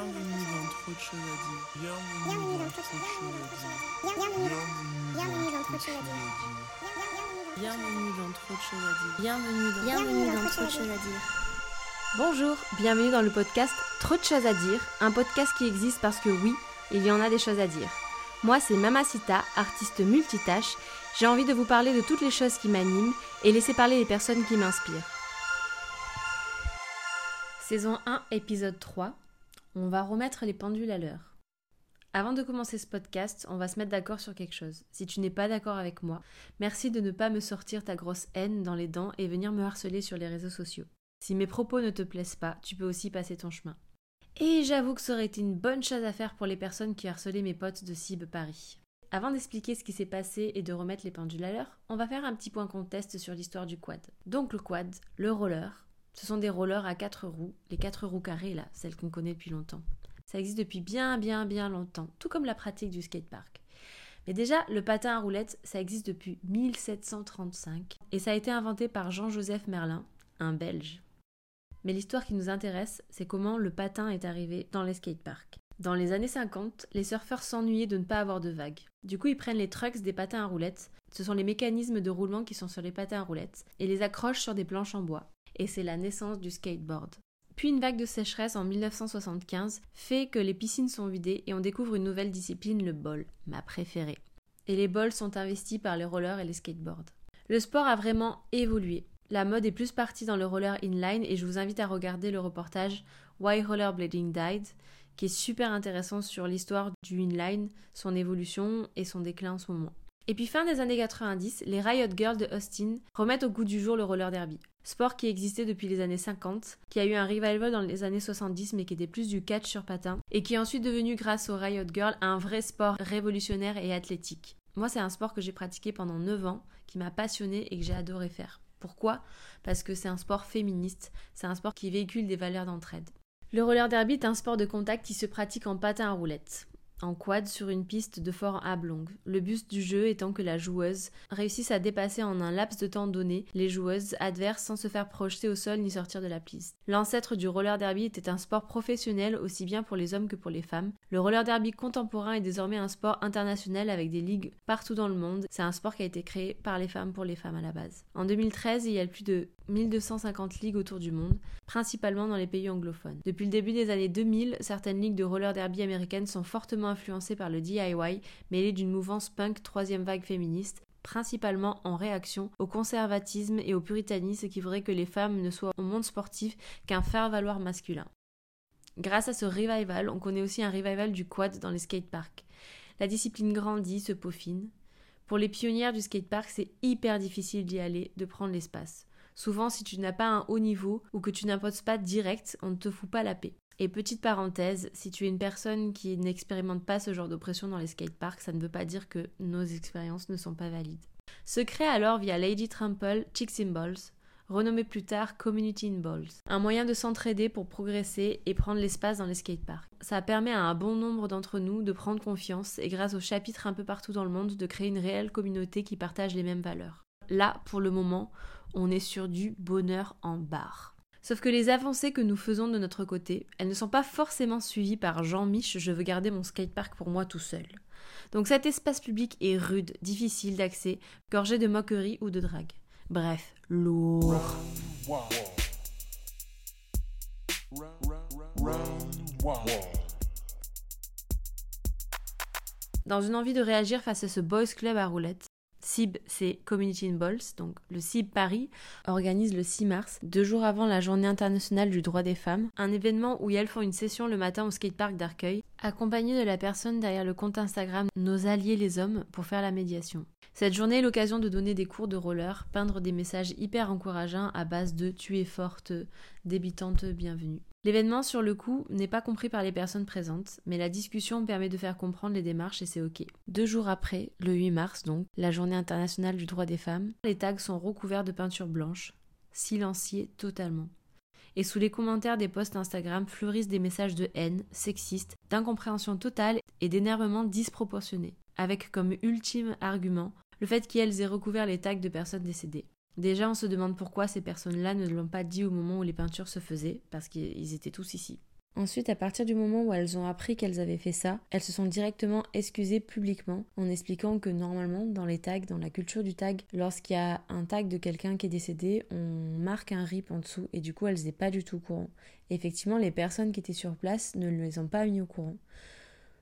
Bienvenue dans Trop de choses à dire. Bienvenue dans Trop de choses à dire. Bienvenue dans Trop de choses à dire. Bienvenue dans Trop de choses à dire. Bienvenue dans Bienvenue dans Trop de choses à dire. Bonjour, bienvenue dans le podcast Trop de choses à dire, un podcast qui existe parce que oui, il y en a des choses à dire. Moi, c'est Mamacita, artiste multitâche. J'ai envie de vous parler de toutes les choses qui m'animent et laisser parler les personnes qui m'inspirent. Saison 1, épisode 3. On va remettre les pendules à l'heure. Avant de commencer ce podcast, on va se mettre d'accord sur quelque chose. Si tu n'es pas d'accord avec moi, merci de ne pas me sortir ta grosse haine dans les dents et venir me harceler sur les réseaux sociaux. Si mes propos ne te plaisent pas, tu peux aussi passer ton chemin. Et j'avoue que ça aurait été une bonne chose à faire pour les personnes qui harcelaient mes potes de Cib Paris. Avant d'expliquer ce qui s'est passé et de remettre les pendules à l'heure, on va faire un petit point contest sur l'histoire du quad. Donc le quad, le roller, ce sont des rollers à quatre roues, les quatre roues carrées là, celles qu'on connaît depuis longtemps. Ça existe depuis bien bien bien longtemps, tout comme la pratique du skatepark. Mais déjà, le patin à roulettes, ça existe depuis 1735 et ça a été inventé par Jean-Joseph Merlin, un Belge. Mais l'histoire qui nous intéresse, c'est comment le patin est arrivé dans les skateparks. Dans les années 50, les surfeurs s'ennuyaient de ne pas avoir de vagues. Du coup, ils prennent les trucks des patins à roulettes, ce sont les mécanismes de roulement qui sont sur les patins à roulettes, et les accrochent sur des planches en bois. Et c'est la naissance du skateboard. Puis une vague de sécheresse en 1975 fait que les piscines sont vidées et on découvre une nouvelle discipline, le ball, ma préférée. Et les balls sont investis par les rollers et les skateboards. Le sport a vraiment évolué. La mode est plus partie dans le roller inline et je vous invite à regarder le reportage Why Rollerblading Died, qui est super intéressant sur l'histoire du inline, son évolution et son déclin en ce moment. Et puis fin des années 90, les Riot Girls de Austin remettent au goût du jour le roller derby. Sport qui existait depuis les années 50, qui a eu un revival dans les années 70 mais qui était plus du catch sur patin, et qui est ensuite devenu grâce aux Riot Girls un vrai sport révolutionnaire et athlétique. Moi c'est un sport que j'ai pratiqué pendant 9 ans, qui m'a passionné et que j'ai adoré faire. Pourquoi? Parce que c'est un sport féministe, c'est un sport qui véhicule des valeurs d'entraide. Le roller derby est un sport de contact qui se pratique en patin à roulettes en quad sur une piste de fort ablong. Le but du jeu étant que la joueuse réussisse à dépasser en un laps de temps donné les joueuses adverses sans se faire projeter au sol ni sortir de la piste. L'ancêtre du roller derby était un sport professionnel aussi bien pour les hommes que pour les femmes. Le roller derby contemporain est désormais un sport international avec des ligues partout dans le monde. C'est un sport qui a été créé par les femmes pour les femmes à la base. En 2013, il y a plus de 1250 ligues autour du monde, principalement dans les pays anglophones. Depuis le début des années 2000, certaines ligues de roller derby américaines sont fortement influencées par le DIY, mêlé d'une mouvance punk troisième vague féministe, principalement en réaction au conservatisme et au puritanisme qui voudrait que les femmes ne soient au monde sportif qu'un faire-valoir masculin. Grâce à ce revival, on connaît aussi un revival du quad dans les skateparks. La discipline grandit, se peaufine. Pour les pionnières du skatepark, c'est hyper difficile d'y aller, de prendre l'espace. Souvent, si tu n'as pas un haut niveau ou que tu n'imposes pas direct, on ne te fout pas la paix. Et petite parenthèse, si tu es une personne qui n'expérimente pas ce genre d'oppression dans les skateparks, ça ne veut pas dire que nos expériences ne sont pas valides. Se crée alors via Lady Trample Chicks in Balls, renommé plus tard Community in Balls, un moyen de s'entraider pour progresser et prendre l'espace dans les skateparks. Ça permet à un bon nombre d'entre nous de prendre confiance et grâce aux chapitres un peu partout dans le monde de créer une réelle communauté qui partage les mêmes valeurs. Là, pour le moment, on est sur du bonheur en barre. Sauf que les avancées que nous faisons de notre côté, elles ne sont pas forcément suivies par Jean-Mich, je veux garder mon skatepark pour moi tout seul. Donc cet espace public est rude, difficile d'accès, gorgé de moqueries ou de drague. Bref, lourd. Dans une envie de réagir face à ce boys club à roulettes, CIB, c'est Community in Balls, donc le CIB Paris organise le 6 mars, deux jours avant la journée internationale du droit des femmes, un événement où elles font une session le matin au skatepark d'Arcueil, accompagnée de la personne derrière le compte Instagram Nos Alliés les Hommes pour faire la médiation. Cette journée est l'occasion de donner des cours de roller, peindre des messages hyper encourageants à base de tu es forte, débitante, bienvenue. L'événement sur le coup n'est pas compris par les personnes présentes, mais la discussion permet de faire comprendre les démarches et c'est ok. Deux jours après, le 8 mars donc, la journée internationale du droit des femmes, les tags sont recouverts de peinture blanche, silenciés totalement. Et sous les commentaires des posts Instagram fleurissent des messages de haine, sexistes, d'incompréhension totale et d'énervement disproportionné, avec comme ultime argument le fait qu'elles aient recouvert les tags de personnes décédées. Déjà, on se demande pourquoi ces personnes-là ne l'ont pas dit au moment où les peintures se faisaient, parce qu'ils étaient tous ici. Ensuite, à partir du moment où elles ont appris qu'elles avaient fait ça, elles se sont directement excusées publiquement en expliquant que normalement, dans les tags, dans la culture du tag, lorsqu'il y a un tag de quelqu'un qui est décédé, on marque un rip en dessous et du coup, elles n'étaient pas du tout au courant. effectivement, les personnes qui étaient sur place ne les ont pas mis au courant.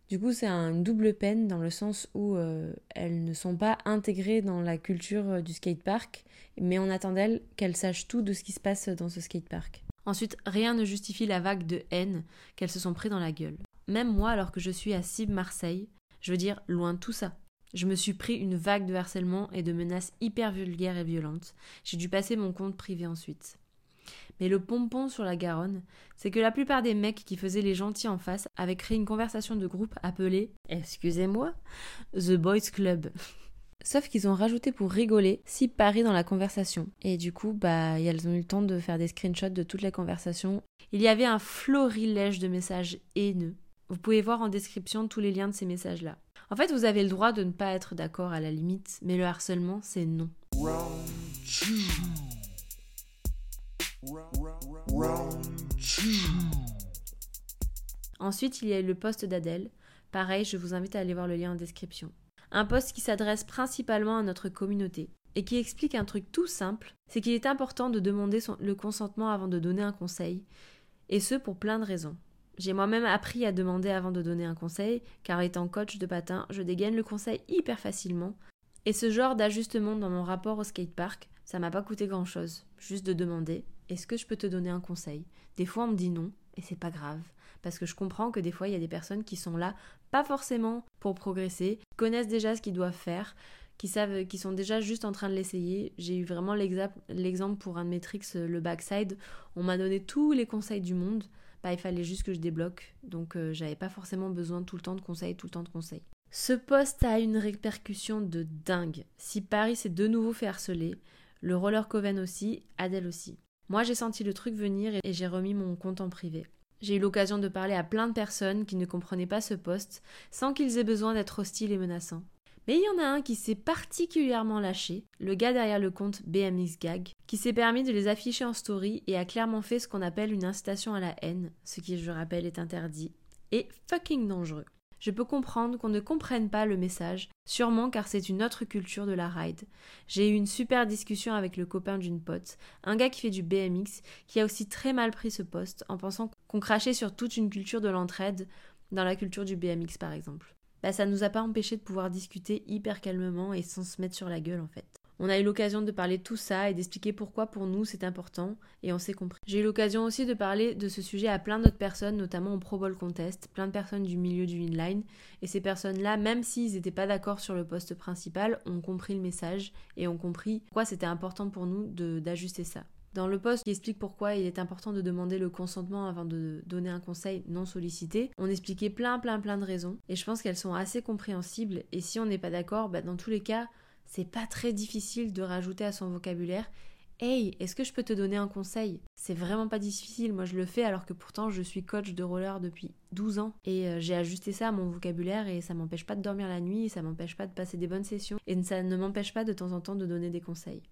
Du coup, c'est une double peine dans le sens où euh, elles ne sont pas intégrées dans la culture euh, du skatepark, mais on attend d'elles qu'elles sachent tout de ce qui se passe dans ce skatepark. Ensuite, rien ne justifie la vague de haine qu'elles se sont pris dans la gueule. Même moi, alors que je suis à Cib Marseille, je veux dire loin de tout ça. Je me suis pris une vague de harcèlement et de menaces hyper vulgaires et violentes. J'ai dû passer mon compte privé ensuite. Mais le pompon sur la Garonne, c'est que la plupart des mecs qui faisaient les gentils en face avaient créé une conversation de groupe appelée, excusez-moi, The Boys Club. Sauf qu'ils ont rajouté pour rigoler si Paris dans la conversation. Et du coup, bah, elles ont eu le temps de faire des screenshots de toute la conversation. Il y avait un florilège de messages haineux. Vous pouvez voir en description tous les liens de ces messages-là. En fait, vous avez le droit de ne pas être d'accord à la limite, mais le harcèlement, c'est non. Ensuite, il y a le poste d'Adèle. Pareil, je vous invite à aller voir le lien en description. Un poste qui s'adresse principalement à notre communauté et qui explique un truc tout simple, c'est qu'il est important de demander le consentement avant de donner un conseil, et ce pour plein de raisons. J'ai moi-même appris à demander avant de donner un conseil, car étant coach de patin, je dégaine le conseil hyper facilement, et ce genre d'ajustement dans mon rapport au skatepark, ça m'a pas coûté grand-chose, juste de demander est-ce que je peux te donner un conseil? Des fois, on me dit non, et c'est pas grave. Parce que je comprends que des fois, il y a des personnes qui sont là, pas forcément pour progresser, connaissent déjà ce qu'ils doivent faire, qui savent, qui sont déjà juste en train de l'essayer. J'ai eu vraiment l'exemple pour un de mes tricks, le backside. On m'a donné tous les conseils du monde. Bah, il fallait juste que je débloque. Donc, euh, j'avais pas forcément besoin tout le temps de conseils, tout le temps de conseils. Ce poste a une répercussion de dingue. Si Paris s'est de nouveau fait harceler, le roller Coven aussi, Adèle aussi. Moi, j'ai senti le truc venir et j'ai remis mon compte en privé. J'ai eu l'occasion de parler à plein de personnes qui ne comprenaient pas ce poste sans qu'ils aient besoin d'être hostiles et menaçants. Mais il y en a un qui s'est particulièrement lâché, le gars derrière le compte BMX Gag, qui s'est permis de les afficher en story et a clairement fait ce qu'on appelle une incitation à la haine, ce qui, je rappelle, est interdit, et fucking dangereux. Je peux comprendre qu'on ne comprenne pas le message, sûrement car c'est une autre culture de la ride. J'ai eu une super discussion avec le copain d'une pote, un gars qui fait du BMX, qui a aussi très mal pris ce poste en pensant qu'on crachait sur toute une culture de l'entraide, dans la culture du BMX par exemple. Bah ça nous a pas empêché de pouvoir discuter hyper calmement et sans se mettre sur la gueule en fait. On a eu l'occasion de parler de tout ça et d'expliquer pourquoi pour nous c'est important et on s'est compris. J'ai eu l'occasion aussi de parler de ce sujet à plein d'autres personnes, notamment au Pro Bowl Contest, plein de personnes du milieu du inline. Et ces personnes-là, même s'ils n'étaient pas d'accord sur le poste principal, ont compris le message et ont compris pourquoi c'était important pour nous d'ajuster ça. Dans le poste qui explique pourquoi il est important de demander le consentement avant de donner un conseil non sollicité, on expliquait plein plein plein de raisons et je pense qu'elles sont assez compréhensibles et si on n'est pas d'accord, bah, dans tous les cas, c'est pas très difficile de rajouter à son vocabulaire Hey, est-ce que je peux te donner un conseil? C'est vraiment pas difficile, moi je le fais alors que pourtant je suis coach de roller depuis 12 ans et euh, j'ai ajusté ça à mon vocabulaire et ça m'empêche pas de dormir la nuit et ça m'empêche pas de passer des bonnes sessions et ça ne m'empêche pas de temps en temps de donner des conseils.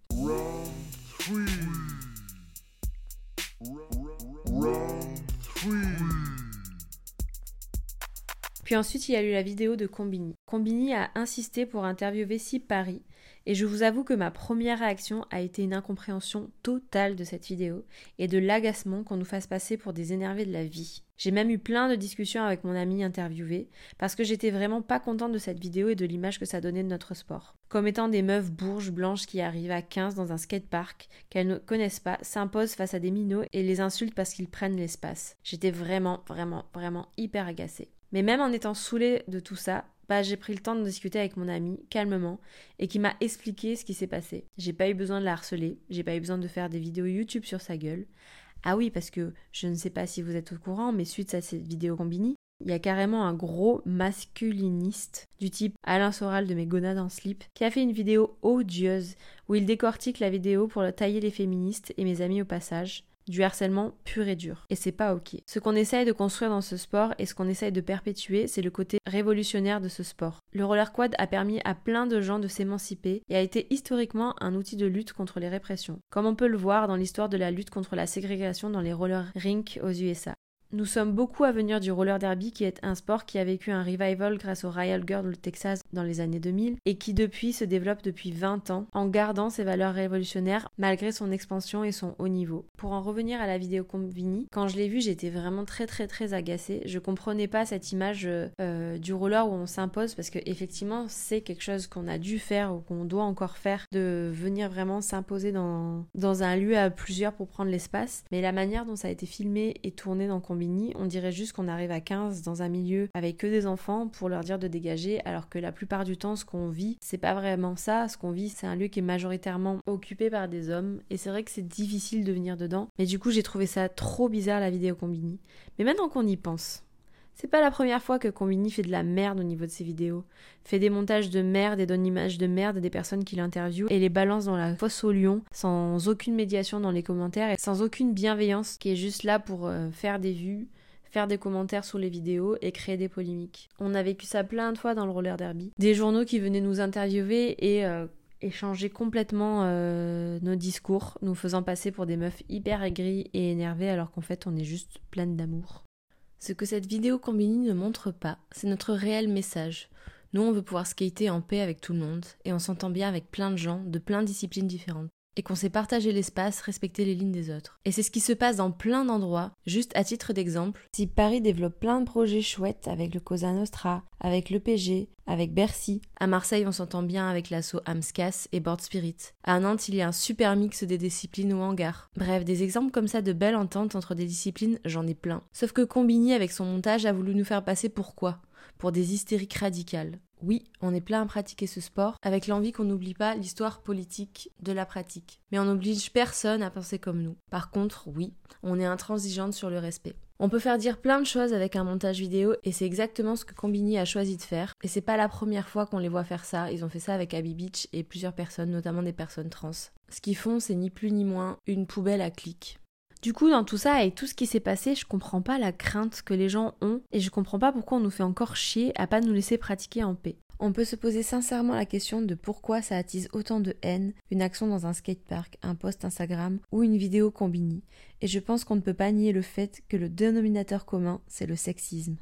Puis ensuite, il y a eu la vidéo de Combini. Combini a insisté pour interviewer Si Paris, et je vous avoue que ma première réaction a été une incompréhension totale de cette vidéo et de l'agacement qu'on nous fasse passer pour des énervés de la vie. J'ai même eu plein de discussions avec mon ami interviewé parce que j'étais vraiment pas contente de cette vidéo et de l'image que ça donnait de notre sport. Comme étant des meufs bourges blanches qui arrivent à 15 dans un skatepark qu'elles ne connaissent pas, s'imposent face à des minots et les insultent parce qu'ils prennent l'espace. J'étais vraiment, vraiment, vraiment hyper agacée. Mais même en étant saoulée de tout ça, bah, j'ai pris le temps de discuter avec mon ami calmement et qui m'a expliqué ce qui s'est passé. J'ai pas eu besoin de la harceler, j'ai pas eu besoin de faire des vidéos YouTube sur sa gueule. Ah oui, parce que je ne sais pas si vous êtes au courant, mais suite à cette vidéo combini, il y a carrément un gros masculiniste du type Alain Soral de mes gonades en slip qui a fait une vidéo odieuse où il décortique la vidéo pour tailler les féministes et mes amis au passage du harcèlement pur et dur. Et c'est pas ok. Ce qu'on essaye de construire dans ce sport et ce qu'on essaye de perpétuer, c'est le côté révolutionnaire de ce sport. Le roller quad a permis à plein de gens de s'émanciper et a été historiquement un outil de lutte contre les répressions, comme on peut le voir dans l'histoire de la lutte contre la ségrégation dans les roller rinks aux USA. Nous sommes beaucoup à venir du roller derby qui est un sport qui a vécu un revival grâce au Royal Girl au Texas dans les années 2000 et qui depuis se développe depuis 20 ans en gardant ses valeurs révolutionnaires malgré son expansion et son haut niveau. Pour en revenir à la vidéo Combini, quand je l'ai vue j'étais vraiment très très très agacée. Je comprenais pas cette image euh, du roller où on s'impose parce que effectivement c'est quelque chose qu'on a dû faire ou qu'on doit encore faire de venir vraiment s'imposer dans, dans un lieu à plusieurs pour prendre l'espace. Mais la manière dont ça a été filmé et tourné dans Combini on dirait juste qu'on arrive à 15 dans un milieu avec que des enfants pour leur dire de dégager, alors que la plupart du temps, ce qu'on vit, c'est pas vraiment ça. Ce qu'on vit, c'est un lieu qui est majoritairement occupé par des hommes, et c'est vrai que c'est difficile de venir dedans. Mais du coup, j'ai trouvé ça trop bizarre la vidéo Combini. Mais maintenant qu'on y pense, c'est pas la première fois que Combini fait de la merde au niveau de ses vidéos. Fait des montages de merde et donne image de merde des personnes qu'il interviewe et les balance dans la fosse au lion sans aucune médiation dans les commentaires et sans aucune bienveillance qui est juste là pour euh, faire des vues, faire des commentaires sous les vidéos et créer des polémiques. On a vécu ça plein de fois dans le roller derby. Des journaux qui venaient nous interviewer et euh, échanger complètement euh, nos discours, nous faisant passer pour des meufs hyper aigries et énervées alors qu'en fait on est juste pleines d'amour. Ce que cette vidéo combinée ne montre pas, c'est notre réel message. Nous, on veut pouvoir skater en paix avec tout le monde, et on s'entend bien avec plein de gens, de plein de disciplines différentes. Et qu'on sait partager l'espace, respecter les lignes des autres. Et c'est ce qui se passe dans plein d'endroits. Juste à titre d'exemple, si Paris développe plein de projets chouettes avec le Cosa Nostra, avec l'EPG, avec Bercy. À Marseille, on s'entend bien avec l'assaut Amscas et Board Spirit. À Nantes, il y a un super mix des disciplines au hangar. Bref, des exemples comme ça de belles ententes entre des disciplines, j'en ai plein. Sauf que Combini, avec son montage, a voulu nous faire passer pour quoi? Pour des hystériques radicales. Oui, on est plein à pratiquer ce sport, avec l'envie qu'on n'oublie pas l'histoire politique de la pratique. Mais on n'oblige personne à penser comme nous. Par contre, oui, on est intransigeante sur le respect. On peut faire dire plein de choses avec un montage vidéo et c'est exactement ce que Combini a choisi de faire. Et c'est pas la première fois qu'on les voit faire ça, ils ont fait ça avec Abby Beach et plusieurs personnes, notamment des personnes trans. Ce qu'ils font, c'est ni plus ni moins une poubelle à clics. Du coup, dans tout ça et tout ce qui s'est passé, je comprends pas la crainte que les gens ont et je comprends pas pourquoi on nous fait encore chier à pas nous laisser pratiquer en paix. On peut se poser sincèrement la question de pourquoi ça attise autant de haine une action dans un skatepark, un post Instagram ou une vidéo combinée. Et je pense qu'on ne peut pas nier le fait que le dénominateur commun, c'est le sexisme.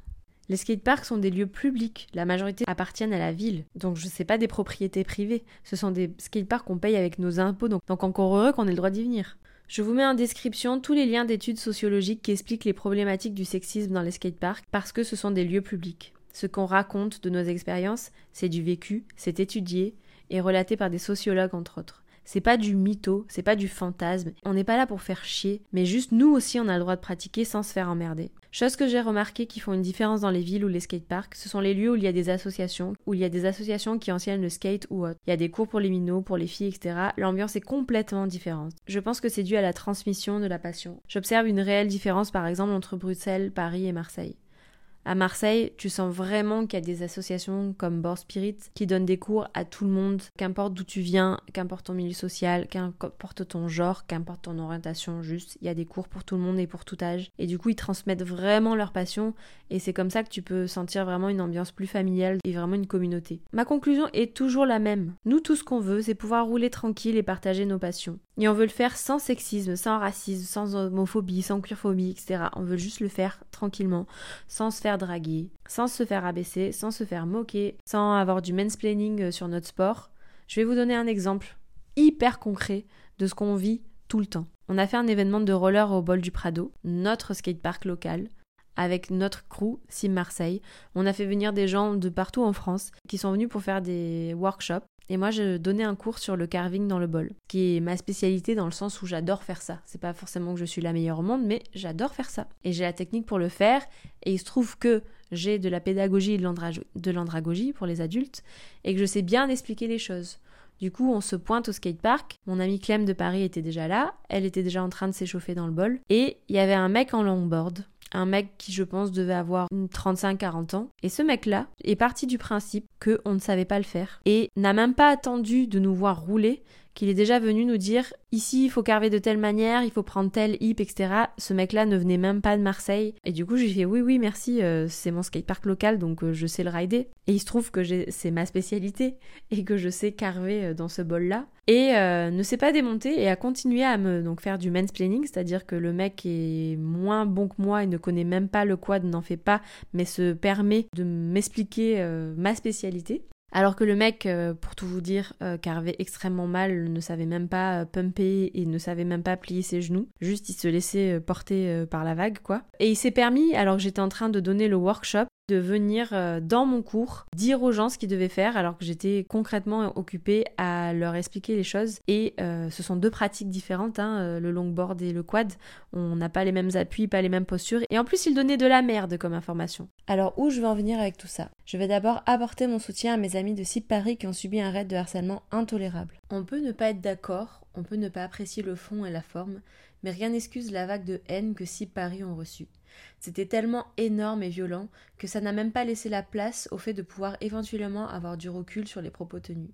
Les skateparks sont des lieux publics, la majorité appartiennent à la ville, donc je sais pas des propriétés privées, ce sont des skateparks qu'on paye avec nos impôts, donc, donc encore heureux qu'on ait le droit d'y venir. Je vous mets en description tous les liens d'études sociologiques qui expliquent les problématiques du sexisme dans les skateparks parce que ce sont des lieux publics. Ce qu'on raconte de nos expériences, c'est du vécu, c'est étudié et relaté par des sociologues entre autres. C'est pas du mytho, c'est pas du fantasme. On n'est pas là pour faire chier, mais juste nous aussi on a le droit de pratiquer sans se faire emmerder. Chose que j'ai remarqué qui font une différence dans les villes ou les skateparks, ce sont les lieux où il y a des associations, où il y a des associations qui enseignent le skate ou autre. Il y a des cours pour les minots, pour les filles, etc. L'ambiance est complètement différente. Je pense que c'est dû à la transmission de la passion. J'observe une réelle différence par exemple entre Bruxelles, Paris et Marseille. À Marseille, tu sens vraiment qu'il y a des associations comme Board Spirit qui donnent des cours à tout le monde, qu'importe d'où tu viens, qu'importe ton milieu social, qu'importe ton genre, qu'importe ton orientation, juste, il y a des cours pour tout le monde et pour tout âge. Et du coup, ils transmettent vraiment leur passion et c'est comme ça que tu peux sentir vraiment une ambiance plus familiale et vraiment une communauté. Ma conclusion est toujours la même. Nous, tout ce qu'on veut, c'est pouvoir rouler tranquille et partager nos passions. Et on veut le faire sans sexisme, sans racisme, sans homophobie, sans queerphobie, etc. On veut juste le faire tranquillement, sans se faire draguer, sans se faire abaisser, sans se faire moquer, sans avoir du mansplaining euh, sur notre sport. Je vais vous donner un exemple hyper concret de ce qu'on vit tout le temps. On a fait un événement de roller au bol du Prado, notre skatepark local, avec notre crew Sim Marseille. On a fait venir des gens de partout en France qui sont venus pour faire des workshops et moi, je donnais un cours sur le carving dans le bol, qui est ma spécialité dans le sens où j'adore faire ça. C'est pas forcément que je suis la meilleure au monde, mais j'adore faire ça. Et j'ai la technique pour le faire. Et il se trouve que j'ai de la pédagogie et de l'andragogie pour les adultes, et que je sais bien expliquer les choses. Du coup, on se pointe au skatepark. Mon amie Clem de Paris était déjà là. Elle était déjà en train de s'échauffer dans le bol. Et il y avait un mec en longboard un mec qui je pense devait avoir 35-40 ans. Et ce mec-là est parti du principe qu'on ne savait pas le faire et n'a même pas attendu de nous voir rouler qu'il est déjà venu nous dire ici il faut carver de telle manière, il faut prendre tel hip, etc. Ce mec-là ne venait même pas de Marseille. Et du coup, j'ai fait oui, oui, merci, euh, c'est mon skatepark local, donc euh, je sais le rider. Et il se trouve que c'est ma spécialité et que je sais carver euh, dans ce bol-là. Et ne s'est pas démonté et a continué à me donc faire du mansplaining, c'est-à-dire que le mec est moins bon que moi et ne connaît même pas le quad, n'en fait pas, mais se permet de m'expliquer ma spécialité. Alors que le mec, euh, pour tout vous dire, euh, carvait extrêmement mal, ne savait même pas euh, pumper et ne savait même pas plier ses genoux. Juste, il se laissait porter par la vague, quoi. Et il s'est permis, alors que j'étais en train de donner le workshop, de venir euh, dans mon cours dire aux gens ce qu'ils devaient faire alors que j'étais concrètement occupée à leur expliquer les choses. Et euh, ce sont deux pratiques différentes hein, euh, le longboard et le quad. On n'a pas les mêmes appuis pas les mêmes postures. Et en plus ils donnaient de la merde comme information. Alors où je vais en venir avec tout ça? Je vais d'abord apporter mon soutien à mes amis de Sip Paris qui ont subi un raid de harcèlement intolérable. On peut ne pas être d'accord on peut ne pas apprécier le fond et la forme mais rien n'excuse la vague de haine que Sip Paris ont reçue c'était tellement énorme et violent que ça n'a même pas laissé la place au fait de pouvoir éventuellement avoir du recul sur les propos tenus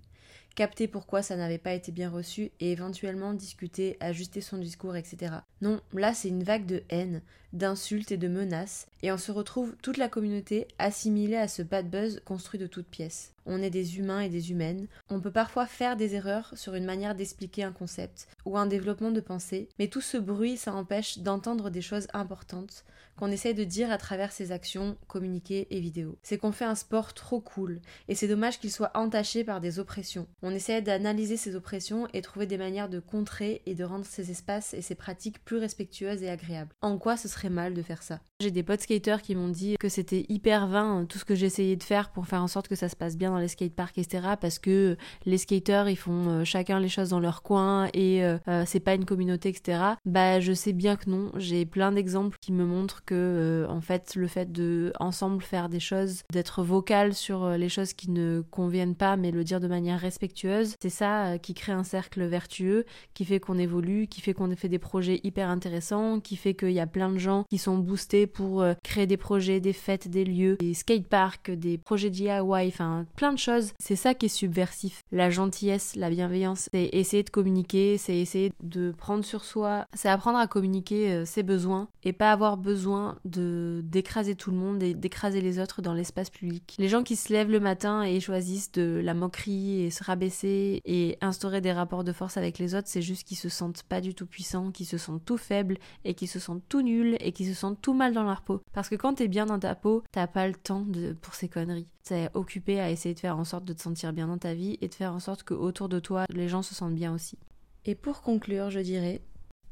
capter pourquoi ça n'avait pas été bien reçu et éventuellement discuter, ajuster son discours, etc. Non, là c'est une vague de haine, d'insultes et de menaces, et on se retrouve toute la communauté assimilée à ce bad buzz construit de toutes pièces. On est des humains et des humaines, on peut parfois faire des erreurs sur une manière d'expliquer un concept ou un développement de pensée, mais tout ce bruit ça empêche d'entendre des choses importantes qu'on essaye de dire à travers ses actions, communiqués et vidéos. C'est qu'on fait un sport trop cool, et c'est dommage qu'il soit entaché par des oppressions. On essaie d'analyser ces oppressions et trouver des manières de contrer et de rendre ces espaces et ces pratiques plus respectueuses et agréables. En quoi ce serait mal de faire ça? J'ai des potes skaters qui m'ont dit que c'était hyper vain tout ce que j'essayais de faire pour faire en sorte que ça se passe bien dans les skateparks, etc. Parce que les skaters, ils font euh, chacun les choses dans leur coin et euh, euh, c'est pas une communauté, etc. Bah, je sais bien que non. J'ai plein d'exemples qui me montrent que, en fait, le fait de ensemble faire des choses, d'être vocal sur les choses qui ne conviennent pas, mais le dire de manière respectueuse, c'est ça qui crée un cercle vertueux, qui fait qu'on évolue, qui fait qu'on fait des projets hyper intéressants, qui fait qu'il y a plein de gens qui sont boostés pour créer des projets, des fêtes, des lieux, des skateparks, des projets DIY, enfin plein de choses. C'est ça qui est subversif. La gentillesse, la bienveillance, c'est essayer de communiquer, c'est essayer de prendre sur soi, c'est apprendre à communiquer euh, ses besoins et pas avoir besoin de d'écraser tout le monde et d'écraser les autres dans l'espace public. Les gens qui se lèvent le matin et choisissent de la moquerie et se rabaisser et instaurer des rapports de force avec les autres, c'est juste qu'ils se sentent pas du tout puissants, qu'ils se sentent tout faibles et qu'ils se sentent tout nuls et qu'ils se sentent tout mal dans leur peau. Parce que quand t'es bien dans ta peau, t'as pas le temps pour ces conneries. T'es occupé à essayer de faire en sorte de te sentir bien dans ta vie et de faire en sorte que autour de toi, les gens se sentent bien aussi. Et pour conclure, je dirais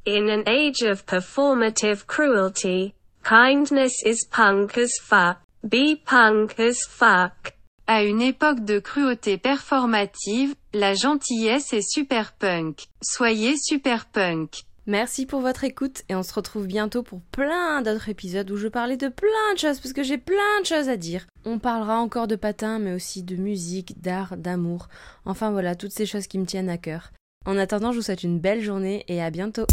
In an age of performative cruelty, kindness is punk as fuck. Be punk as fuck. À une époque de cruauté performative, la gentillesse est super punk. Soyez super punk. Merci pour votre écoute et on se retrouve bientôt pour plein d'autres épisodes où je parlais de plein de choses parce que j'ai plein de choses à dire. On parlera encore de patins mais aussi de musique, d'art, d'amour. Enfin voilà, toutes ces choses qui me tiennent à cœur. En attendant, je vous souhaite une belle journée et à bientôt.